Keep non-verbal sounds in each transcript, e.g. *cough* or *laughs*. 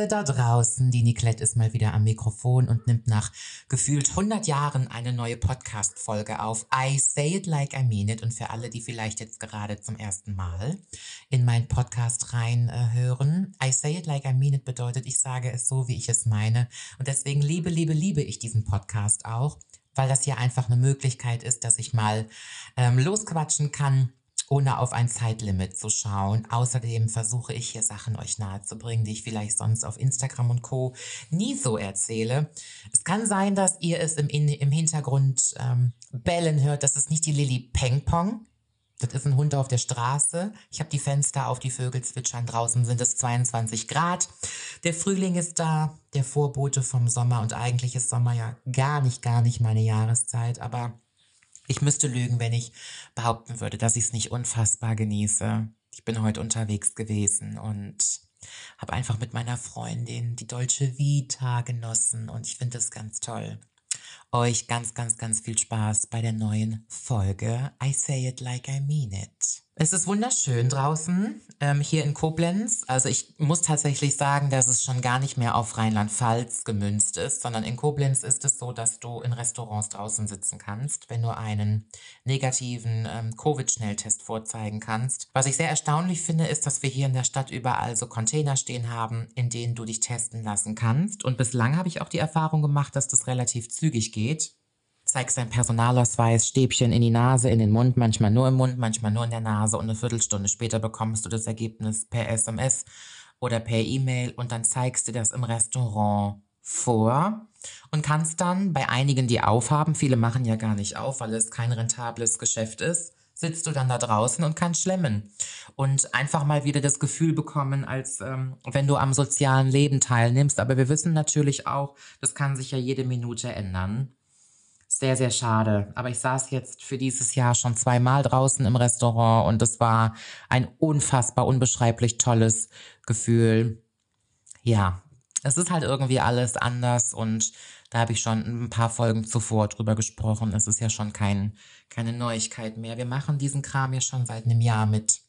Grüße da draußen. Die Nicolette ist mal wieder am Mikrofon und nimmt nach gefühlt 100 Jahren eine neue Podcast-Folge auf. I say it like I mean it. Und für alle, die vielleicht jetzt gerade zum ersten Mal in meinen Podcast reinhören, äh, I say it like I mean it bedeutet, ich sage es so, wie ich es meine. Und deswegen liebe, liebe, liebe ich diesen Podcast auch, weil das hier einfach eine Möglichkeit ist, dass ich mal ähm, losquatschen kann ohne auf ein Zeitlimit zu schauen. Außerdem versuche ich hier Sachen euch nahezubringen, die ich vielleicht sonst auf Instagram und Co. nie so erzähle. Es kann sein, dass ihr es im, im Hintergrund ähm, bellen hört. Das ist nicht die Lilly Peng Pong. Das ist ein Hund auf der Straße. Ich habe die Fenster auf, die Vögel zwitschern. Draußen sind es 22 Grad. Der Frühling ist da, der Vorbote vom Sommer. Und eigentlich ist Sommer ja gar nicht, gar nicht meine Jahreszeit. Aber ich müsste lügen, wenn ich behaupten würde, dass ich es nicht unfassbar genieße. Ich bin heute unterwegs gewesen und habe einfach mit meiner Freundin die deutsche Vita genossen und ich finde es ganz toll. Euch ganz, ganz, ganz viel Spaß bei der neuen Folge I Say It Like I Mean It. Es ist wunderschön draußen ähm, hier in Koblenz. Also ich muss tatsächlich sagen, dass es schon gar nicht mehr auf Rheinland-Pfalz gemünzt ist, sondern in Koblenz ist es so, dass du in Restaurants draußen sitzen kannst, wenn du einen negativen ähm, Covid-Schnelltest vorzeigen kannst. Was ich sehr erstaunlich finde, ist, dass wir hier in der Stadt überall so Container stehen haben, in denen du dich testen lassen kannst. Und bislang habe ich auch die Erfahrung gemacht, dass das relativ zügig geht zeigst deinen Personalausweis, Stäbchen in die Nase, in den Mund, manchmal nur im Mund, manchmal nur in der Nase und eine Viertelstunde später bekommst du das Ergebnis per SMS oder per E-Mail und dann zeigst du das im Restaurant vor und kannst dann bei einigen, die aufhaben, viele machen ja gar nicht auf, weil es kein rentables Geschäft ist, sitzt du dann da draußen und kannst schlemmen und einfach mal wieder das Gefühl bekommen, als ähm, wenn du am sozialen Leben teilnimmst. Aber wir wissen natürlich auch, das kann sich ja jede Minute ändern. Sehr, sehr schade. Aber ich saß jetzt für dieses Jahr schon zweimal draußen im Restaurant und es war ein unfassbar, unbeschreiblich tolles Gefühl. Ja, es ist halt irgendwie alles anders und da habe ich schon ein paar Folgen zuvor drüber gesprochen. Es ist ja schon kein, keine Neuigkeit mehr. Wir machen diesen Kram ja schon seit einem Jahr mit.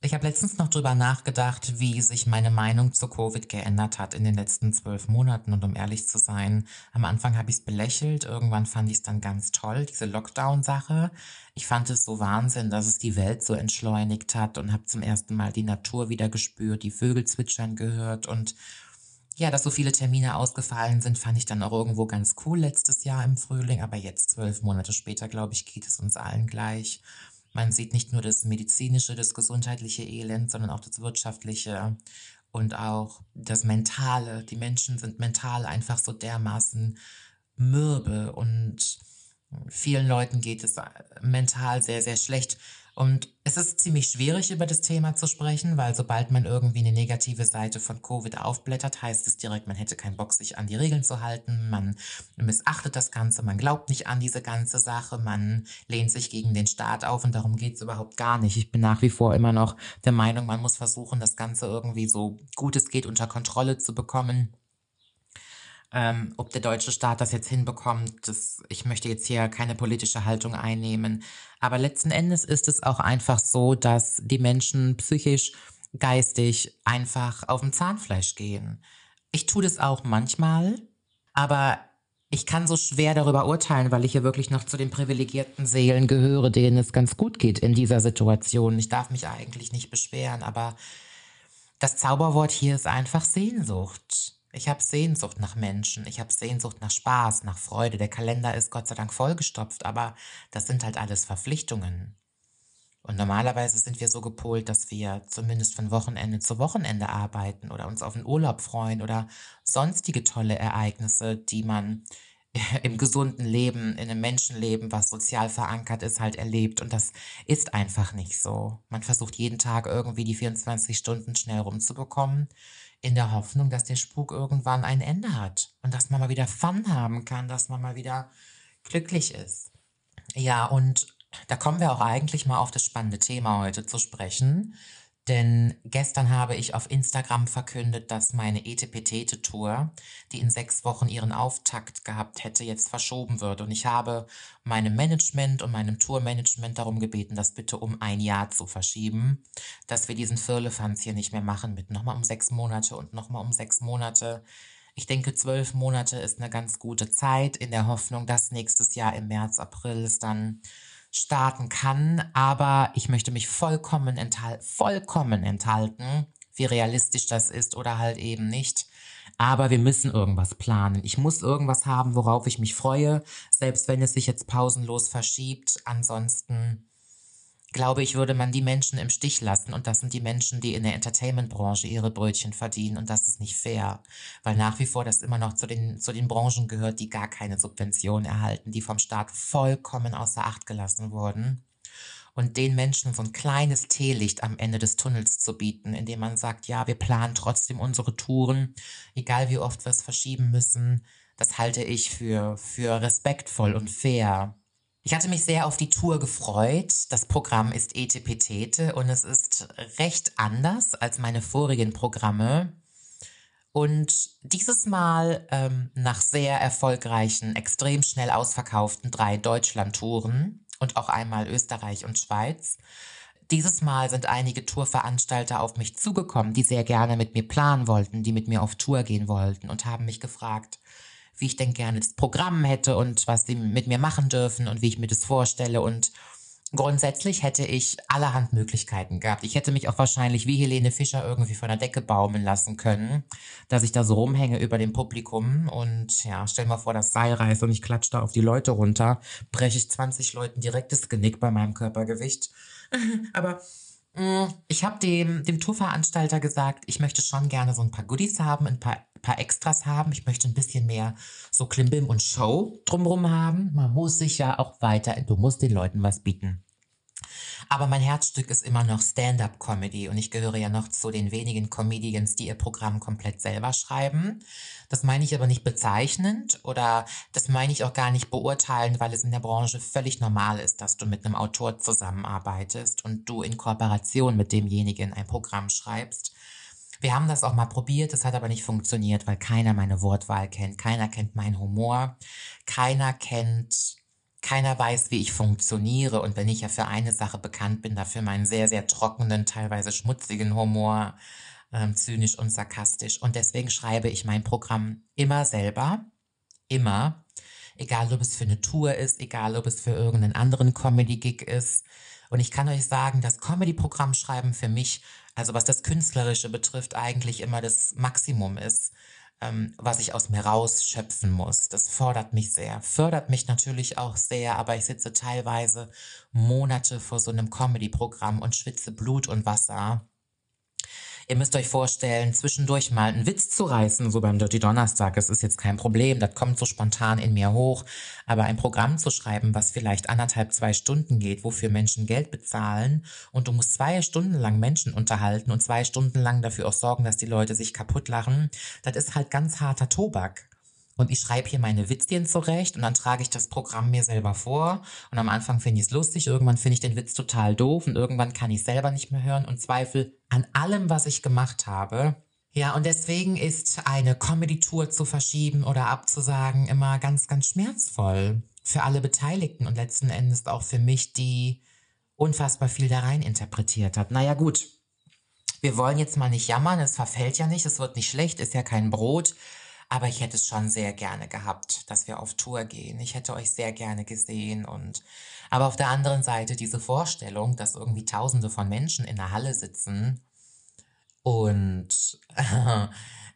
Ich habe letztens noch drüber nachgedacht, wie sich meine Meinung zu Covid geändert hat in den letzten zwölf Monaten. Und um ehrlich zu sein, am Anfang habe ich es belächelt, irgendwann fand ich es dann ganz toll, diese Lockdown-Sache. Ich fand es so Wahnsinn, dass es die Welt so entschleunigt hat und habe zum ersten Mal die Natur wieder gespürt, die Vögel zwitschern gehört und ja, dass so viele Termine ausgefallen sind, fand ich dann auch irgendwo ganz cool letztes Jahr im Frühling. Aber jetzt, zwölf Monate später, glaube ich, geht es uns allen gleich. Man sieht nicht nur das medizinische, das gesundheitliche Elend, sondern auch das wirtschaftliche und auch das mentale. Die Menschen sind mental einfach so dermaßen mürbe und vielen Leuten geht es mental sehr, sehr schlecht. Und es ist ziemlich schwierig, über das Thema zu sprechen, weil sobald man irgendwie eine negative Seite von Covid aufblättert, heißt es direkt, man hätte keinen Bock, sich an die Regeln zu halten, man missachtet das Ganze, man glaubt nicht an diese ganze Sache, man lehnt sich gegen den Staat auf und darum geht es überhaupt gar nicht. Ich bin nach wie vor immer noch der Meinung, man muss versuchen, das Ganze irgendwie so gut es geht unter Kontrolle zu bekommen. Ähm, ob der deutsche Staat das jetzt hinbekommt, das, ich möchte jetzt hier keine politische Haltung einnehmen. Aber letzten Endes ist es auch einfach so, dass die Menschen psychisch, geistig einfach auf dem Zahnfleisch gehen. Ich tue das auch manchmal, aber ich kann so schwer darüber urteilen, weil ich hier wirklich noch zu den privilegierten Seelen gehöre, denen es ganz gut geht in dieser Situation. Ich darf mich eigentlich nicht beschweren, aber das Zauberwort hier ist einfach Sehnsucht. Ich habe Sehnsucht nach Menschen, ich habe Sehnsucht nach Spaß, nach Freude. Der Kalender ist Gott sei Dank vollgestopft, aber das sind halt alles Verpflichtungen. Und normalerweise sind wir so gepolt, dass wir zumindest von Wochenende zu Wochenende arbeiten oder uns auf den Urlaub freuen oder sonstige tolle Ereignisse, die man *laughs* im gesunden Leben, in einem Menschenleben, was sozial verankert ist, halt erlebt. Und das ist einfach nicht so. Man versucht jeden Tag irgendwie die 24 Stunden schnell rumzubekommen in der Hoffnung, dass der Spuk irgendwann ein Ende hat und dass man mal wieder Fun haben kann, dass man mal wieder glücklich ist. Ja, und da kommen wir auch eigentlich mal auf das spannende Thema heute zu sprechen, Denn gestern habe ich auf Instagram verkündet, dass meine Etepetete-Tour, die in sechs Wochen ihren Auftakt gehabt hätte, jetzt verschoben wird. Und ich habe meinem Management und meinem Tourmanagement darum gebeten, das bitte um ein Jahr zu verschieben, dass wir diesen Firlefanz hier nicht mehr machen mit nochmal um sechs Monate und nochmal um sechs Monate. Ich denke, zwölf Monate ist eine ganz gute Zeit in der Hoffnung, dass nächstes Jahr im März, April es dann starten kann, aber ich möchte mich vollkommen, enthal vollkommen enthalten, wie realistisch das ist oder halt eben nicht. Aber wir müssen irgendwas planen. Ich muss irgendwas haben, worauf ich mich freue, selbst wenn es sich jetzt pausenlos verschiebt. Ansonsten glaube ich, würde man die Menschen im Stich lassen. Und das sind die Menschen, die in der Entertainment-Branche ihre Brötchen verdienen. Und das ist nicht fair, weil nach wie vor das immer noch zu den, zu den Branchen gehört, die gar keine Subvention erhalten, die vom Staat vollkommen außer Acht gelassen wurden. Und den Menschen so ein kleines Teelicht am Ende des Tunnels zu bieten, indem man sagt, ja, wir planen trotzdem unsere Touren, egal wie oft wir es verschieben müssen, das halte ich für, für respektvoll und fair. Ich hatte mich sehr auf die Tour gefreut. Das Programm ist Etepetete und es ist recht anders als meine vorigen Programme. Und dieses Mal ähm, nach sehr erfolgreichen, extrem schnell ausverkauften drei Deutschland-Touren und auch einmal Österreich und Schweiz. Dieses Mal sind einige Tourveranstalter auf mich zugekommen, die sehr gerne mit mir planen wollten, die mit mir auf Tour gehen wollten und haben mich gefragt, wie ich denn gerne das Programm hätte und was sie mit mir machen dürfen und wie ich mir das vorstelle. Und grundsätzlich hätte ich allerhand Möglichkeiten gehabt. Ich hätte mich auch wahrscheinlich wie Helene Fischer irgendwie von der Decke baumeln lassen können, dass ich da so rumhänge über dem Publikum und ja, stell mal vor, das Seil reißt und ich klatsche da auf die Leute runter, breche ich 20 Leuten direkt das Genick bei meinem Körpergewicht. *laughs* Aber mm, ich habe dem, dem Tourveranstalter gesagt, ich möchte schon gerne so ein paar Goodies haben, ein paar paar Extras haben. Ich möchte ein bisschen mehr so Klimbim und Show drumherum haben. Man muss sich ja auch weiter, du musst den Leuten was bieten. Aber mein Herzstück ist immer noch Stand-up-Comedy und ich gehöre ja noch zu den wenigen Comedians, die ihr Programm komplett selber schreiben. Das meine ich aber nicht bezeichnend oder das meine ich auch gar nicht beurteilen, weil es in der Branche völlig normal ist, dass du mit einem Autor zusammenarbeitest und du in Kooperation mit demjenigen ein Programm schreibst. Wir haben das auch mal probiert, es hat aber nicht funktioniert, weil keiner meine Wortwahl kennt, keiner kennt meinen Humor, keiner kennt, keiner weiß, wie ich funktioniere. Und wenn ich ja für eine Sache bekannt bin, dafür meinen sehr, sehr trockenen, teilweise schmutzigen Humor, ähm, zynisch und sarkastisch. Und deswegen schreibe ich mein Programm immer selber, immer, egal ob es für eine Tour ist, egal ob es für irgendeinen anderen Comedy-Gig ist. Und ich kann euch sagen, das Comedy-Programm schreiben für mich also was das Künstlerische betrifft, eigentlich immer das Maximum ist, ähm, was ich aus mir rausschöpfen muss. Das fordert mich sehr, fördert mich natürlich auch sehr, aber ich sitze teilweise Monate vor so einem Comedy-Programm und schwitze Blut und Wasser Ihr müsst euch vorstellen, zwischendurch mal einen Witz zu reißen, so beim Dirty Donnerstag, das ist jetzt kein Problem, das kommt so spontan in mir hoch. Aber ein Programm zu schreiben, was vielleicht anderthalb, zwei Stunden geht, wofür Menschen Geld bezahlen und du musst zwei Stunden lang Menschen unterhalten und zwei Stunden lang dafür auch sorgen, dass die Leute sich kaputt lachen, das ist halt ganz harter Tobak und ich schreibe hier meine Witzchen zurecht und dann trage ich das Programm mir selber vor und am Anfang finde ich es lustig, irgendwann finde ich den Witz total doof und irgendwann kann ich selber nicht mehr hören und zweifle an allem, was ich gemacht habe. Ja, und deswegen ist eine Comedy-Tour zu verschieben oder abzusagen immer ganz, ganz schmerzvoll für alle Beteiligten und letzten Endes auch für mich, die unfassbar viel da rein interpretiert hat. Naja, gut. Wir wollen jetzt mal nicht jammern, es verfällt ja nicht, es wird nicht schlecht, ist ja kein Brot. Aber ich hätte es schon sehr gerne gehabt, dass wir auf Tour gehen. Ich hätte euch sehr gerne gesehen und aber auf der anderen Seite diese Vorstellung, dass irgendwie Tausende von Menschen in der Halle sitzen und *laughs*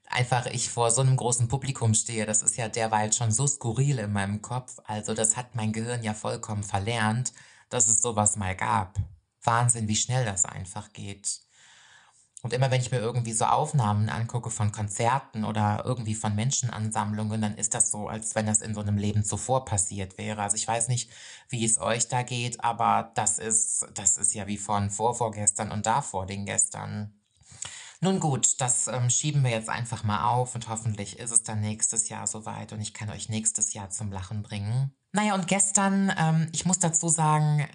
einfach ich vor so einem großen Publikum stehe, das ist ja derweil schon so skurril in meinem Kopf. Also das hat mein Gehirn ja vollkommen verlernt, dass es sowas mal gab. Wahnsinn, wie schnell das einfach geht. Und immer wenn ich mir irgendwie so Aufnahmen angucke von Konzerten oder irgendwie von Menschenansammlungen, dann ist das so, als wenn das in so einem Leben zuvor passiert wäre. Also ich weiß nicht, wie es euch da geht, aber das ist, das ist ja wie von vorvorgestern und davor den gestern. Nun gut, das ähm, schieben wir jetzt einfach mal auf und hoffentlich ist es dann nächstes Jahr soweit und ich kann euch nächstes Jahr zum Lachen bringen. Naja, und gestern, ähm, ich muss dazu sagen,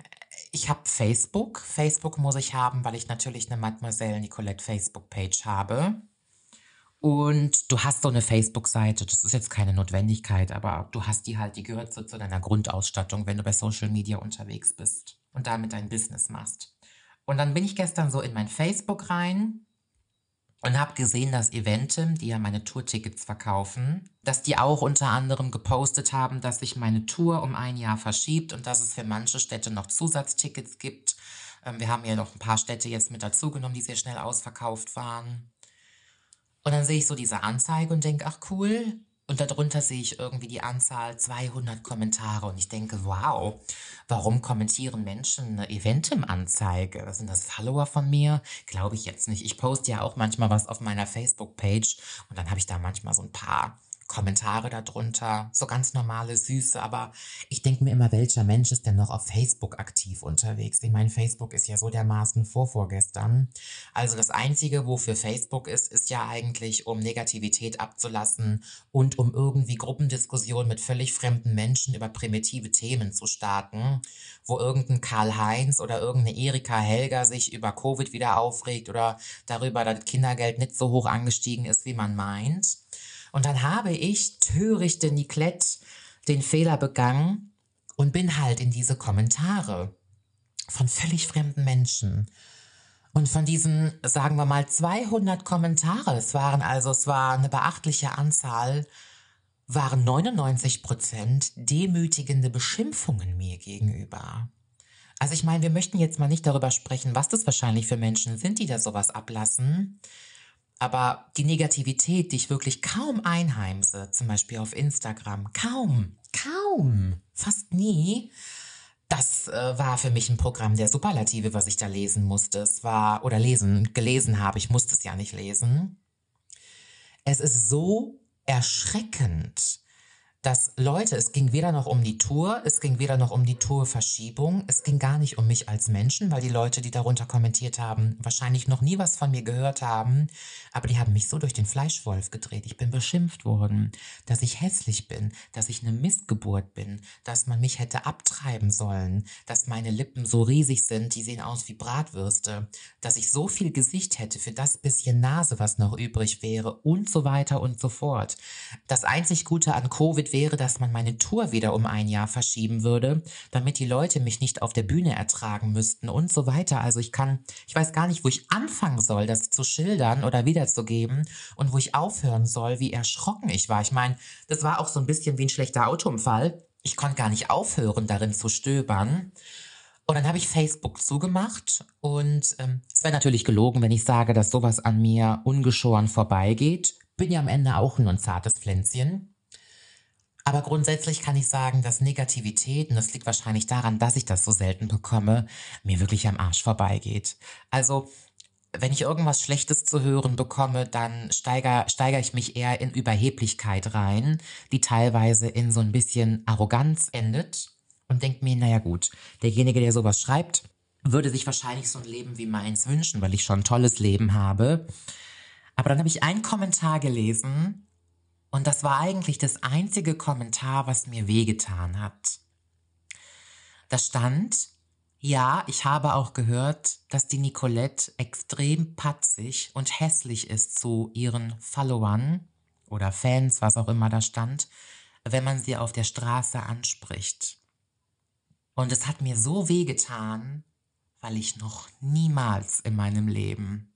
ich habe Facebook. Facebook muss ich haben, weil ich natürlich eine Mademoiselle Nicolette Facebook-Page habe. Und du hast so eine Facebook-Seite, das ist jetzt keine Notwendigkeit, aber du hast die halt, die gehört so zu deiner Grundausstattung, wenn du bei Social Media unterwegs bist und damit dein Business machst. Und dann bin ich gestern so in mein Facebook rein und habe gesehen, dass Eventim, die ja meine Tourtickets verkaufen, dass die auch unter anderem gepostet haben, dass sich meine Tour um ein Jahr verschiebt und dass es für manche Städte noch Zusatztickets gibt. Ähm, wir haben ja noch ein paar Städte jetzt mit dazugenommen, die sehr schnell ausverkauft waren. Und dann sehe ich so diese Anzeige und denke, ach cool, und darunter sehe ich irgendwie die Anzahl 200 Kommentare und ich denke, wow, warum kommentieren Menschen eine Eventim-Anzeige? Sind das Follower von mir? Glaube ich jetzt nicht. Ich poste ja auch manchmal was auf meiner Facebook-Page und dann habe ich da manchmal so ein paar Kommentare darunter, so ganz normale, süße, aber ich denke mir immer, welcher Mensch ist denn noch auf Facebook aktiv unterwegs? Ich meine, Facebook ist ja so dermaßen vorvorgestern. Also das Einzige, wofür Facebook ist, ist ja eigentlich, um Negativität abzulassen und um irgendwie Gruppendiskussionen mit völlig fremden Menschen über primitive Themen zu starten, wo irgendein Karl-Heinz oder irgendeine Erika Helga sich über Covid wieder aufregt oder darüber, dass Kindergeld nicht so hoch angestiegen ist, wie man meint. Und dann habe ich, törichte Nicolette, den Fehler begangen und bin halt in diese Kommentare von völlig fremden Menschen. Und von diesen, sagen wir mal, 200 Kommentare, es waren also, es war eine beachtliche Anzahl, waren 99 Prozent demütigende Beschimpfungen mir gegenüber. Also ich meine, wir möchten jetzt mal nicht darüber sprechen, was das wahrscheinlich für Menschen sind, die da sowas ablassen. Aber die Negativität, die ich wirklich kaum einheimse, zum Beispiel auf Instagram, kaum, kaum, fast nie, das äh, war für mich ein Programm der Superlative, was ich da lesen musste. Es war, oder lesen, gelesen habe, ich musste es ja nicht lesen. Es ist so erschreckend, dass Leute, es ging weder noch um die Tour, es ging weder noch um die Tourverschiebung, es ging gar nicht um mich als Menschen, weil die Leute, die darunter kommentiert haben, wahrscheinlich noch nie was von mir gehört haben, aber die haben mich so durch den Fleischwolf gedreht. Ich bin beschimpft worden, dass ich hässlich bin, dass ich eine Missgeburt bin, dass man mich hätte abtreiben sollen, dass meine Lippen so riesig sind, die sehen aus wie Bratwürste, dass ich so viel Gesicht hätte für das bisschen Nase, was noch übrig wäre und so weiter und so fort. Das einzig Gute an Covid wäre, dass man meine Tour wieder um ein Jahr verschieben würde, damit die Leute mich nicht auf der Bühne ertragen müssten und so weiter. Also ich kann, ich weiß gar nicht, wo ich anfangen soll, das zu schildern oder wiederzugeben und wo ich aufhören soll, wie erschrocken ich war. Ich meine, das war auch so ein bisschen wie ein schlechter Autounfall. Ich konnte gar nicht aufhören, darin zu stöbern. Und dann habe ich Facebook zugemacht und ähm, es wäre natürlich gelogen, wenn ich sage, dass sowas an mir ungeschoren vorbeigeht. Bin ja am Ende auch nur ein zartes Pflänzchen. Aber grundsätzlich kann ich sagen, dass Negativität, und das liegt wahrscheinlich daran, dass ich das so selten bekomme, mir wirklich am Arsch vorbeigeht. Also, wenn ich irgendwas Schlechtes zu hören bekomme, dann steigere steiger ich mich eher in Überheblichkeit rein, die teilweise in so ein bisschen Arroganz endet und denke mir, naja gut, derjenige, der sowas schreibt, würde sich wahrscheinlich so ein Leben wie meins wünschen, weil ich schon ein tolles Leben habe. Aber dann habe ich einen Kommentar gelesen, und das war eigentlich das einzige Kommentar, was mir wehgetan hat. Da stand, ja, ich habe auch gehört, dass die Nicolette extrem patzig und hässlich ist zu ihren Followern oder Fans, was auch immer da stand, wenn man sie auf der Straße anspricht. Und es hat mir so wehgetan, weil ich noch niemals in meinem Leben,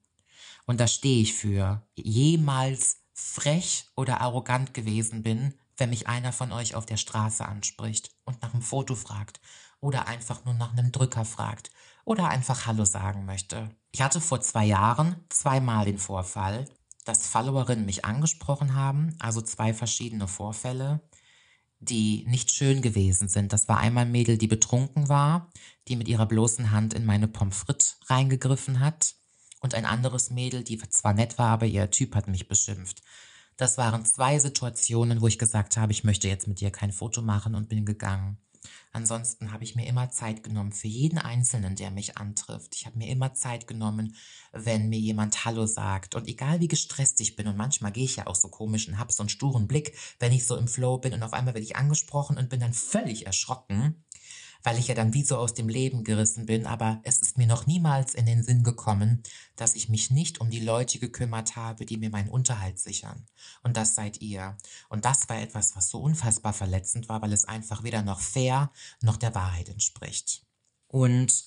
und da stehe ich für, jemals frech oder arrogant gewesen bin, wenn mich einer von euch auf der Straße anspricht und nach einem Foto fragt oder einfach nur nach einem Drücker fragt oder einfach Hallo sagen möchte. Ich hatte vor zwei Jahren zweimal den Vorfall, dass Followerinnen mich angesprochen haben, also zwei verschiedene Vorfälle, die nicht schön gewesen sind. Das war einmal ein Mädel, die betrunken war, die mit ihrer bloßen Hand in meine Pommes frites reingegriffen hat und ein anderes Mädel, die zwar nett war, aber ihr Typ hat mich beschimpft. Das waren zwei Situationen, wo ich gesagt habe, ich möchte jetzt mit dir kein Foto machen und bin gegangen. Ansonsten habe ich mir immer Zeit genommen für jeden Einzelnen, der mich antrifft. Ich habe mir immer Zeit genommen, wenn mir jemand Hallo sagt. Und egal wie gestresst ich bin, und manchmal gehe ich ja auch so komisch und habe so einen sturen Blick, wenn ich so im Flow bin und auf einmal werde ich angesprochen und bin dann völlig erschrocken, weil ich ja dann wie so aus dem Leben gerissen bin, aber es ist mir noch niemals in den Sinn gekommen, dass ich mich nicht um die Leute gekümmert habe, die mir meinen Unterhalt sichern. Und das seid ihr. Und das war etwas, was so unfassbar verletzend war, weil es einfach weder noch fair noch der Wahrheit entspricht. Und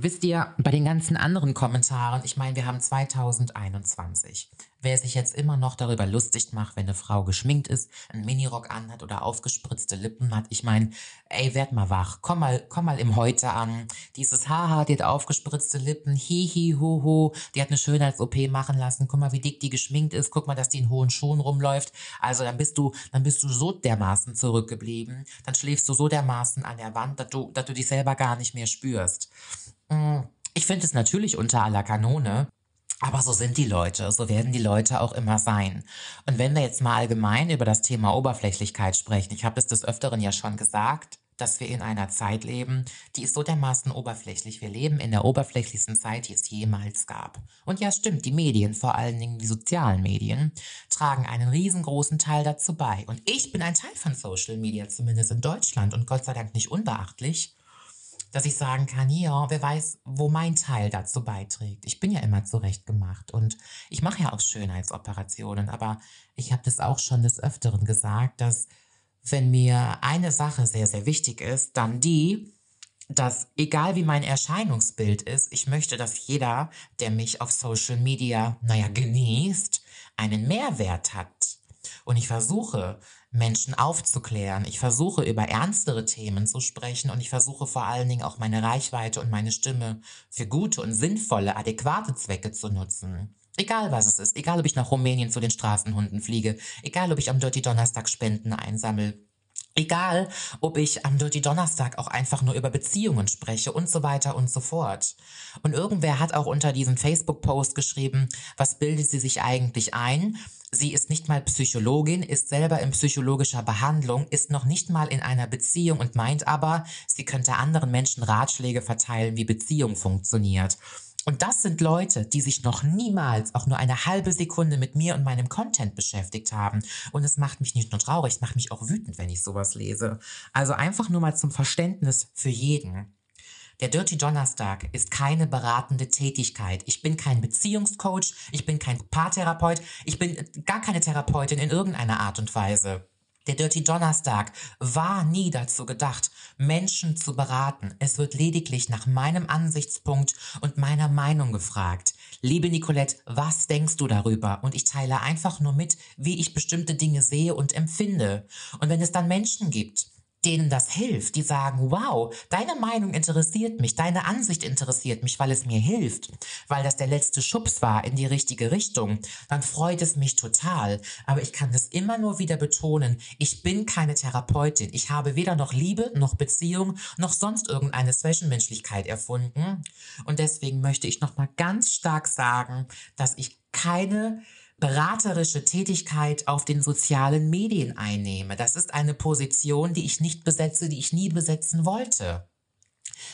Wisst ihr, bei den ganzen anderen Kommentaren, ich meine, wir haben 2021. Wer sich jetzt immer noch darüber lustig macht, wenn eine Frau geschminkt ist, einen Minirock anhat oder aufgespritzte Lippen hat, ich meine, ey, werd mal wach, komm mal, komm mal im Heute an. Dieses Haha, die hat aufgespritzte Lippen, hihi, hu, hu, die hat eine Schönheits-OP machen lassen, guck mal, wie dick die geschminkt ist, guck mal, dass die in hohen Schuhen rumläuft. Also dann bist du, dann bist du so dermaßen zurückgeblieben, dann schläfst du so dermaßen an der Wand, dass du, dass du dich selber gar nicht mehr spürst. Mm, ich finde es natürlich unter aller Kanone, aber so sind die Leute, so werden die Leute auch immer sein. Und wenn wir jetzt mal allgemein über das Thema Oberflächlichkeit sprechen, ich habe es des Öfteren ja schon gesagt, dass wir in einer Zeit leben, die ist so dermaßen oberflächlich. Wir leben in der oberflächlichsten Zeit, die es jemals gab. Und ja, stimmt, die Medien, vor allen Dingen die sozialen Medien, tragen einen riesengroßen Teil dazu bei. Und ich bin ein Teil von Social Media, zumindest in Deutschland und Gott sei Dank nicht unbeachtlich dass ich sagen kann, ja, wer weiß, wo mein Teil dazu beiträgt. Ich bin ja immer zurechtgemacht und ich mache ja auch Schönheitsoperationen, aber ich habe das auch schon des Öfteren gesagt, dass wenn mir eine Sache sehr, sehr wichtig ist, dann die, dass egal wie mein Erscheinungsbild ist, ich möchte, dass jeder, der mich auf Social Media, naja, genießt, einen Mehrwert hat. Und ich versuche, Menschen aufzuklären. Ich versuche über ernstere Themen zu sprechen und ich versuche vor allen Dingen auch meine Reichweite und meine Stimme für gute und sinnvolle, adäquate Zwecke zu nutzen. Egal was es ist, egal ob ich nach Rumänien zu den Straßenhunden fliege, egal ob ich am Dirty Donnerstag Spenden einsammle, Egal, ob ich am Dirty Donnerstag auch einfach nur über Beziehungen spreche und so weiter und so fort. Und irgendwer hat auch unter diesem Facebook-Post geschrieben, was bildet sie sich eigentlich ein? Sie ist nicht mal Psychologin, ist selber in psychologischer Behandlung, ist noch nicht mal in einer Beziehung und meint aber, sie könnte anderen Menschen Ratschläge verteilen, wie Beziehung funktioniert. Und das sind Leute, die sich noch niemals auch nur eine halbe Sekunde mit mir und meinem Content beschäftigt haben. Und es macht mich nicht nur traurig, es macht mich auch wütend, wenn ich sowas lese. Also einfach nur mal zum Verständnis für jeden. Der Dirty Donnerstag ist keine beratende Tätigkeit. Ich bin kein Beziehungscoach, ich bin kein Paartherapeut, ich bin gar keine Therapeutin in irgendeiner Art und Weise. Der Dirty Donnerstag war nie dazu gedacht, Menschen zu beraten. Es wird lediglich nach meinem Ansichtspunkt und meiner Meinung gefragt. Liebe Nicolette, was denkst du darüber? Und ich teile einfach nur mit, wie ich bestimmte Dinge sehe und empfinde. Und wenn es dann Menschen gibt, denen das hilft, die sagen, wow, deine Meinung interessiert mich, deine Ansicht interessiert mich, weil es mir hilft, weil das der letzte Schubs war in die richtige Richtung, dann freut es mich total. Aber ich kann das immer nur wieder betonen, ich bin keine Therapeutin. Ich habe weder noch Liebe, noch Beziehung, noch sonst irgendeine Zwischenmenschlichkeit erfunden. Und deswegen möchte ich nochmal ganz stark sagen, dass ich keine beraterische Tätigkeit auf den sozialen Medien einnehme. Das ist eine Position, die ich nicht besetze, die ich nie besetzen wollte.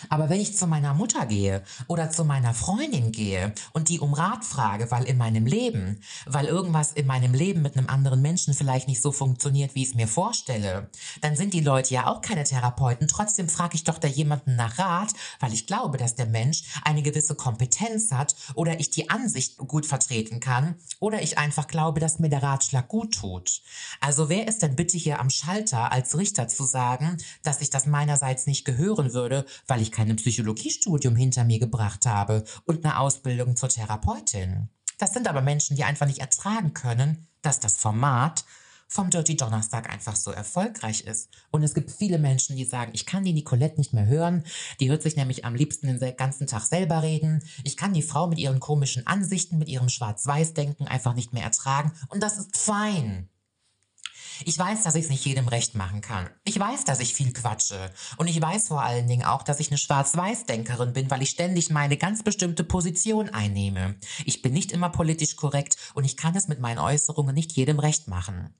Aber wenn ich zu meiner Mutter gehe oder zu meiner Freundin gehe und die um Rat frage, weil in meinem Leben, weil irgendwas in meinem Leben mit einem anderen Menschen vielleicht nicht so funktioniert, wie ich es mir vorstelle, dann sind die Leute ja auch keine Therapeuten. Trotzdem frage ich doch da jemanden nach Rat, weil ich glaube, dass der Mensch eine gewisse Kompetenz hat oder ich die Ansicht gut vertreten kann oder ich einfach glaube, dass mir der Ratschlag gut tut. Also wer ist denn bitte hier am Schalter als Richter zu sagen, dass ich das meinerseits nicht gehören würde, weil ich kein Psychologiestudium hinter mir gebracht habe und eine Ausbildung zur Therapeutin. Das sind aber Menschen, die einfach nicht ertragen können, dass das Format vom Dirty Donnerstag einfach so erfolgreich ist. Und es gibt viele Menschen, die sagen, ich kann die Nicolette nicht mehr hören. Die hört sich nämlich am liebsten den ganzen Tag selber reden. Ich kann die Frau mit ihren komischen Ansichten, mit ihrem Schwarz-Weiß-Denken einfach nicht mehr ertragen. Und das ist fein. Ich weiß, dass ich es nicht jedem recht machen kann. Ich weiß, dass ich viel quatsche. Und ich weiß vor allen Dingen auch, dass ich eine Schwarz-Weiß-Denkerin bin, weil ich ständig meine ganz bestimmte Position einnehme. Ich bin nicht immer politisch korrekt und ich kann es mit meinen Äußerungen nicht jedem recht machen.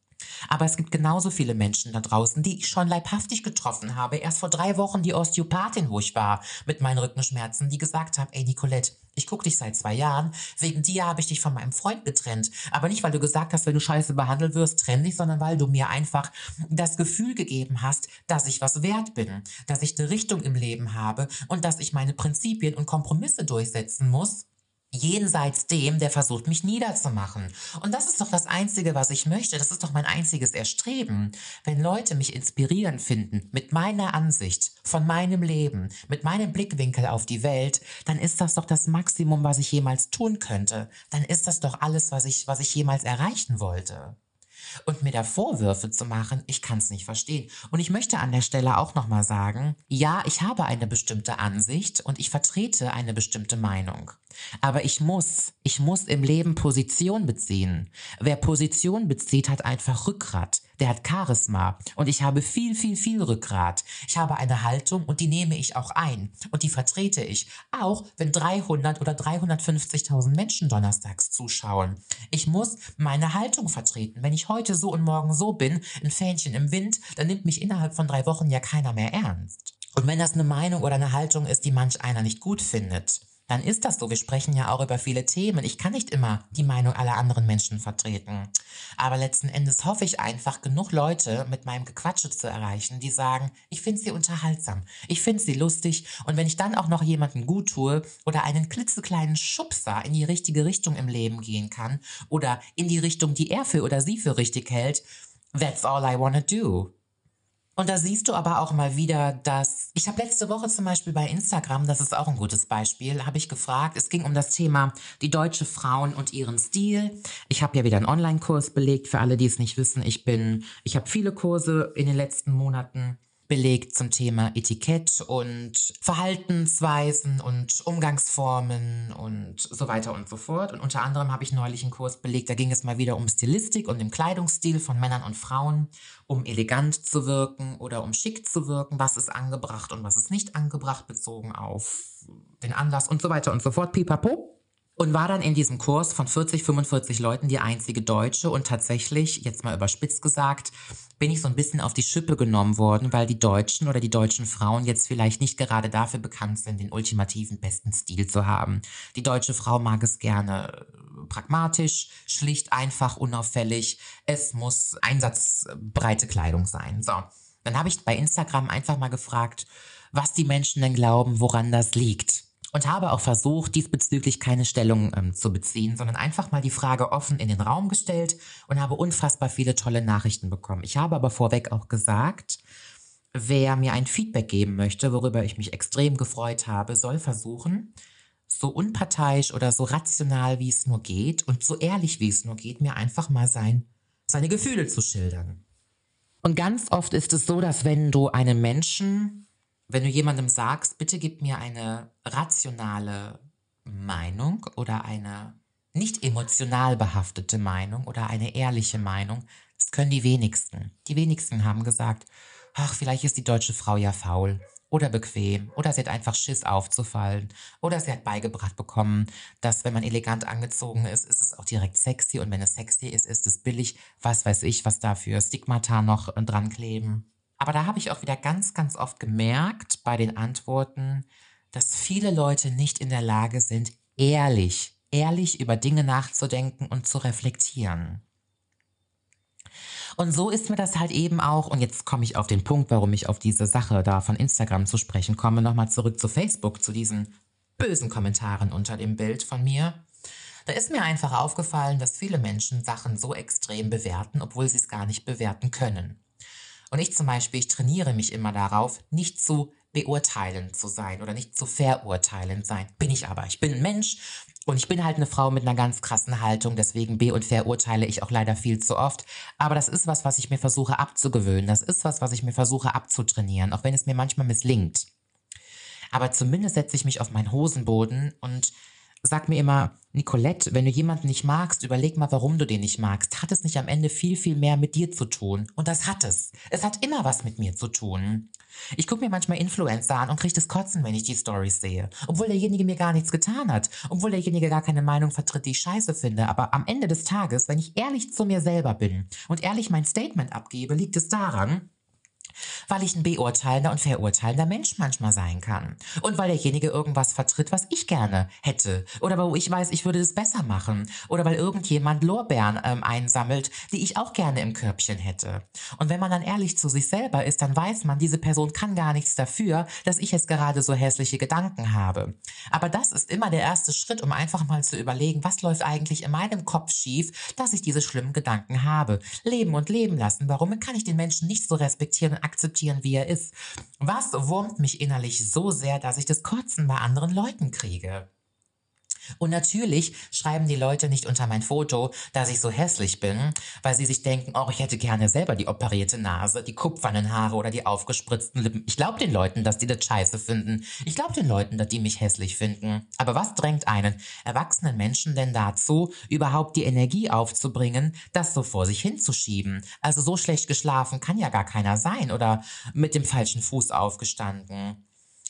Aber es gibt genauso viele Menschen da draußen, die ich schon leibhaftig getroffen habe. Erst vor drei Wochen die Osteopathin, wo ich war, mit meinen Rückenschmerzen, die gesagt hat, ey Nicolette, ich gucke dich seit zwei Jahren. Wegen dir habe ich dich von meinem Freund getrennt. Aber nicht, weil du gesagt hast, wenn du scheiße behandelt wirst, trenn dich, sondern weil du mir einfach das Gefühl gegeben hast, dass ich was wert bin, dass ich eine Richtung im Leben habe und dass ich meine Prinzipien und Kompromisse durchsetzen muss jenseits dem, der versucht, mich niederzumachen. Und das ist doch das Einzige, was ich möchte. Das ist doch mein einziges Erstreben. Wenn Leute mich inspirieren finden mit meiner Ansicht von meinem Leben, mit meinem Blickwinkel auf die Welt, dann ist das doch das Maximum, was ich jemals tun könnte. Dann ist das doch alles, was ich, was ich jemals erreichen wollte. Und mir da Vorwürfe zu machen, ich kann es nicht verstehen. Und ich möchte an der Stelle auch nochmal sagen, ja, ich habe eine bestimmte Ansicht und ich vertrete eine bestimmte Meinung. Aber ich muss, ich muss im Leben Position beziehen. Wer Position bezieht, hat einfach Rückgrat. Der hat Charisma. Und ich habe viel, viel, viel Rückgrat. Ich habe eine Haltung und die nehme ich auch ein. Und die vertrete ich. Auch wenn 300 oder 350.000 Menschen donnerstags zuschauen. Ich muss meine Haltung vertreten. Wenn ich heute so und morgen so bin, ein Fähnchen im Wind, dann nimmt mich innerhalb von drei Wochen ja keiner mehr ernst. Und wenn das eine Meinung oder eine Haltung ist, die manch einer nicht gut findet, dann ist das so. Wir sprechen ja auch über viele Themen. Ich kann nicht immer die Meinung aller anderen Menschen vertreten. Aber letzten Endes hoffe ich einfach, genug Leute mit meinem Gequatsche zu erreichen, die sagen, ich finde sie unterhaltsam, ich finde sie lustig und wenn ich dann auch noch jemanden gut tue oder einen klitzekleinen Schubser in die richtige Richtung im Leben gehen kann oder in die Richtung, die er für oder sie für richtig hält, that's all I wanna do. Und da siehst du aber auch mal wieder, dass ich habe letzte Woche zum Beispiel bei Instagram, das ist auch ein gutes Beispiel, habe ich gefragt, es ging um das Thema die deutsche Frauen und ihren Stil. Ich habe ja wieder einen Online-Kurs belegt für alle, die es nicht wissen. Ich bin, ich habe viele Kurse in den letzten Monaten belegt zum Thema Etikett und Verhaltensweisen und Umgangsformen und so weiter und so fort. Und unter anderem habe ich neulich einen Kurs belegt, da ging es mal wieder um Stilistik und den Kleidungsstil von Männern und Frauen, um elegant zu wirken oder um schick zu wirken, was ist angebracht und was ist nicht angebracht, bezogen auf den Anlass und so weiter und so fort. Pipapo und war dann in diesem Kurs von 40, 45 Leuten die einzige Deutsche und tatsächlich, jetzt mal überspitzt gesagt, bin ich so ein bisschen auf die Schippe genommen worden, weil die Deutschen oder die deutschen Frauen jetzt vielleicht nicht gerade dafür bekannt sind, den ultimativen besten Stil zu haben. Die deutsche Frau mag es gerne äh, pragmatisch, schlicht, einfach, unauffällig. Es muss einsatzbreite Kleidung sein. So, dann habe ich bei Instagram einfach mal gefragt, was die Menschen denn glauben, woran das liegt und habe auch versucht, diesbezüglich keine Stellung ähm, zu beziehen, sondern einfach mal die Frage offen in den Raum gestellt und habe unfassbar viele tolle Nachrichten bekommen. Ich habe aber vorweg auch gesagt, wer mir ein Feedback geben möchte, worüber ich mich extrem gefreut habe, soll versuchen, so unparteiisch oder so rational wie es nur geht und so ehrlich wie es nur geht, mir einfach mal sein, seine Gefühle zu schildern. Und ganz oft ist es so, dass wenn du einem Menschen wenn du jemandem sagst, bitte gib mir eine rationale Meinung oder eine nicht emotional behaftete Meinung oder eine ehrliche Meinung, das können die wenigsten. Die wenigsten haben gesagt, ach, vielleicht ist die deutsche Frau ja faul oder bequem oder sie hat einfach Schiss aufzufallen oder sie hat beigebracht bekommen, dass wenn man elegant angezogen ist, ist es auch direkt sexy und wenn es sexy ist, ist es billig. Was weiß ich, was da für Stigmata noch dran kleben. Aber da habe ich auch wieder ganz, ganz oft gemerkt bei den Antworten, dass viele Leute nicht in der Lage sind, ehrlich, ehrlich über Dinge nachzudenken und zu reflektieren. Und so ist mir das halt eben auch, und jetzt komme ich auf den Punkt, warum ich auf diese Sache da von Instagram zu sprechen komme, nochmal zurück zu Facebook, zu diesen bösen Kommentaren unter dem Bild von mir. Da ist mir einfach aufgefallen, dass viele Menschen Sachen so extrem bewerten, obwohl sie es gar nicht bewerten können. Und ich zum Beispiel, ich trainiere mich immer darauf, nicht zu beurteilend zu sein oder nicht zu verurteilend sein. Bin ich aber. Ich bin ein Mensch und ich bin halt eine Frau mit einer ganz krassen Haltung, deswegen be- und verurteile ich auch leider viel zu oft. Aber das ist was, was ich mir versuche abzugewöhnen. Das ist was, was ich mir versuche abzutrainieren, auch wenn es mir manchmal misslingt. Aber zumindest setze ich mich auf meinen Hosenboden und sag mir immer, Nicolette, wenn du jemanden nicht magst, überleg mal, warum du den nicht magst. Hat es nicht am Ende viel, viel mehr mit dir zu tun? Und das hat es. Es hat immer was mit mir zu tun. Ich gucke mir manchmal Influencer an und kriege das Kotzen, wenn ich die Stories sehe. Obwohl derjenige mir gar nichts getan hat. Obwohl derjenige gar keine Meinung vertritt, die ich scheiße finde. Aber am Ende des Tages, wenn ich ehrlich zu mir selber bin und ehrlich mein Statement abgebe, liegt es daran, weil ich ein beurteilender und verurteilender Mensch manchmal sein kann. Und weil derjenige irgendwas vertritt, was ich gerne hätte. Oder wo ich weiß, ich würde es besser machen. Oder weil irgendjemand Lorbeeren ähm, einsammelt, die ich auch gerne im Körbchen hätte. Und wenn man dann ehrlich zu sich selber ist, dann weiß man, diese Person kann gar nichts dafür, dass ich jetzt gerade so hässliche Gedanken habe. Aber das ist immer der erste Schritt, um einfach mal zu überlegen, was läuft eigentlich in meinem Kopf schief, dass ich diese schlimmen Gedanken habe. Leben und leben lassen. Warum kann ich den Menschen nicht so respektieren akzeptieren, wie er ist. Was wurmt mich innerlich so sehr, dass ich das Kotzen bei anderen Leuten kriege? Und natürlich schreiben die Leute nicht unter mein Foto, dass ich so hässlich bin, weil sie sich denken, oh, ich hätte gerne selber die operierte Nase, die kupfernen Haare oder die aufgespritzten Lippen. Ich glaube den Leuten, dass die das scheiße finden. Ich glaube den Leuten, dass die mich hässlich finden. Aber was drängt einen erwachsenen Menschen denn dazu, überhaupt die Energie aufzubringen, das so vor sich hinzuschieben? Also so schlecht geschlafen kann ja gar keiner sein oder mit dem falschen Fuß aufgestanden.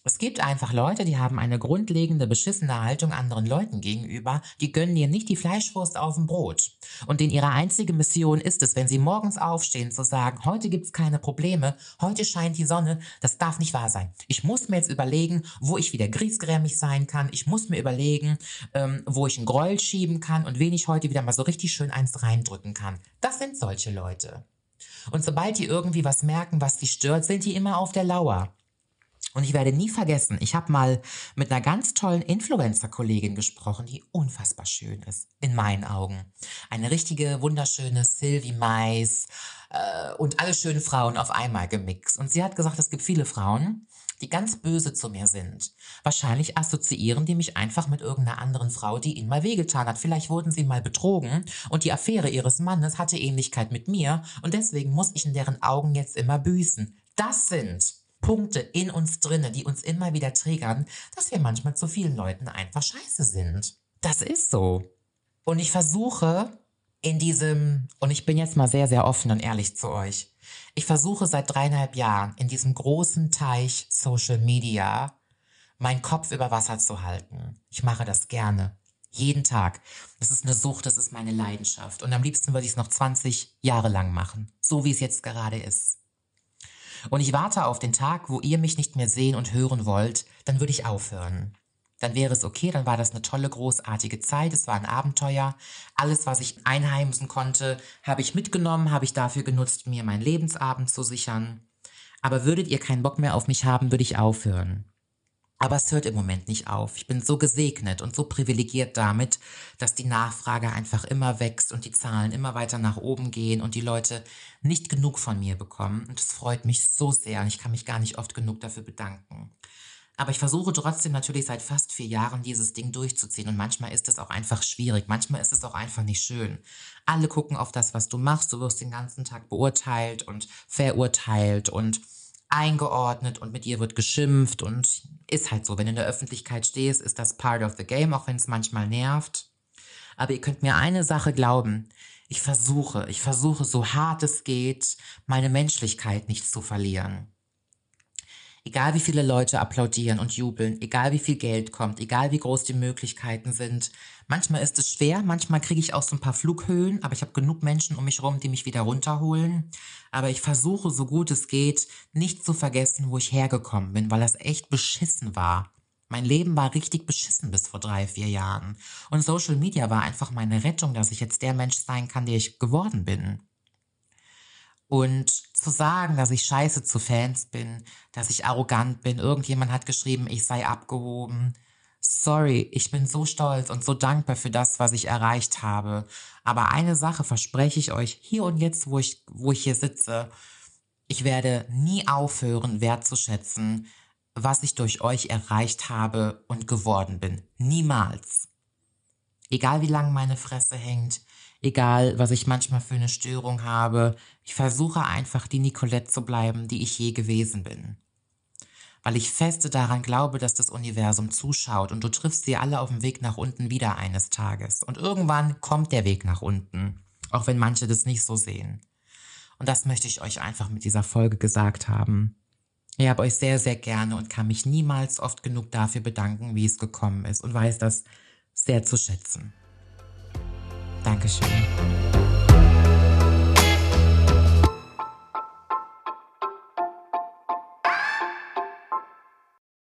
Es gibt einfach Leute, die haben eine grundlegende beschissene Haltung anderen Leuten gegenüber, die gönnen dir nicht die Fleischwurst auf dem Brot. Und in ihrer einzige Mission ist es, wenn sie morgens aufstehen, zu sagen, heute gibt's keine Probleme, heute scheint die Sonne, das darf nicht wahr sein. Ich muss mir jetzt überlegen, wo ich wieder griesgrämig sein kann, ich muss mir überlegen, ähm, wo ich einen Gräuel schieben kann und wen ich heute wieder mal so richtig schön eins reindrücken kann. Das sind solche Leute. Und sobald die irgendwie was merken, was sie stört, sind die immer auf der Lauer. Und ich werde nie vergessen, ich habe mal mit einer ganz tollen Influencer-Kollegin gesprochen, die unfassbar schön ist, in meinen Augen. Eine richtige, wunderschöne Sylvie Mais äh, und alle schönen Frauen auf einmal gemixt. Und sie hat gesagt, es gibt viele Frauen, die ganz böse zu mir sind. Wahrscheinlich assoziieren die mich einfach mit irgendeiner anderen Frau, die ihnen mal wehgetan hat. Vielleicht wurden sie mal betrogen und die Affäre ihres Mannes hatte Ähnlichkeit mit mir und deswegen muss ich in deren Augen jetzt immer büßen. Das sind Punkte in uns drinne, die uns immer wieder triggern, dass wir manchmal zu vielen Leuten einfach scheiße sind. Das ist so. Und ich versuche in diesem, und ich bin jetzt mal sehr, sehr offen und ehrlich zu euch, ich versuche seit dreieinhalb Jahren in diesem großen Teich Social Media meinen Kopf über Wasser zu halten. Ich mache das gerne. Jeden Tag. Das ist eine Sucht, das ist meine Leidenschaft. Und am liebsten würde ich es noch 20 Jahre lang machen. So wie es jetzt gerade ist. Und ich warte auf den Tag, wo ihr mich nicht mehr sehen und hören wollt, dann würde ich aufhören. Dann wäre es okay, dann war das eine tolle, großartige Zeit, es war ein Abenteuer. Alles, was ich einheimsen konnte, habe ich mitgenommen, habe ich dafür genutzt, mir meinen Lebensabend zu sichern. Aber würdet ihr keinen Bock mehr auf mich haben, würde ich aufhören. Aber es hört im Moment nicht auf. Ich bin so gesegnet und so privilegiert damit, dass die Nachfrage einfach immer wächst und die Zahlen immer weiter nach oben gehen und die Leute nicht genug von mir bekommen. Und es freut mich so sehr und ich kann mich gar nicht oft genug dafür bedanken. Aber ich versuche trotzdem natürlich seit fast vier Jahren dieses Ding durchzuziehen und manchmal ist es auch einfach schwierig, manchmal ist es auch einfach nicht schön. Alle gucken auf das, was du machst, du wirst den ganzen Tag beurteilt und verurteilt und eingeordnet und mit ihr wird geschimpft und ist halt so, wenn du in der Öffentlichkeit stehst, ist das part of the game, auch wenn es manchmal nervt. Aber ihr könnt mir eine Sache glauben. Ich versuche, ich versuche so hart es geht, meine Menschlichkeit nicht zu verlieren. Egal wie viele Leute applaudieren und jubeln, egal wie viel Geld kommt, egal wie groß die Möglichkeiten sind. Manchmal ist es schwer, manchmal kriege ich auch so ein paar Flughöhen, aber ich habe genug Menschen um mich herum, die mich wieder runterholen. Aber ich versuche, so gut es geht, nicht zu vergessen, wo ich hergekommen bin, weil das echt beschissen war. Mein Leben war richtig beschissen bis vor drei, vier Jahren. Und Social Media war einfach meine Rettung, dass ich jetzt der Mensch sein kann, der ich geworden bin. Und zu sagen, dass ich scheiße zu Fans bin, dass ich arrogant bin, irgendjemand hat geschrieben, ich sei abgehoben. Sorry, ich bin so stolz und so dankbar für das, was ich erreicht habe. Aber eine Sache verspreche ich euch, hier und jetzt, wo ich, wo ich hier sitze, ich werde nie aufhören, wertzuschätzen, was ich durch euch erreicht habe und geworden bin. Niemals. Egal wie lang meine Fresse hängt, egal was ich manchmal für eine Störung habe. Ich versuche einfach die Nicolette zu bleiben, die ich je gewesen bin. weil ich feste daran glaube, dass das Universum zuschaut und du triffst sie alle auf dem Weg nach unten wieder eines Tages. Und irgendwann kommt der Weg nach unten, auch wenn manche das nicht so sehen. Und das möchte ich euch einfach mit dieser Folge gesagt haben. Ich habe euch sehr, sehr gerne und kann mich niemals oft genug dafür bedanken, wie es gekommen ist und weiß das sehr zu schätzen. Dankeschön.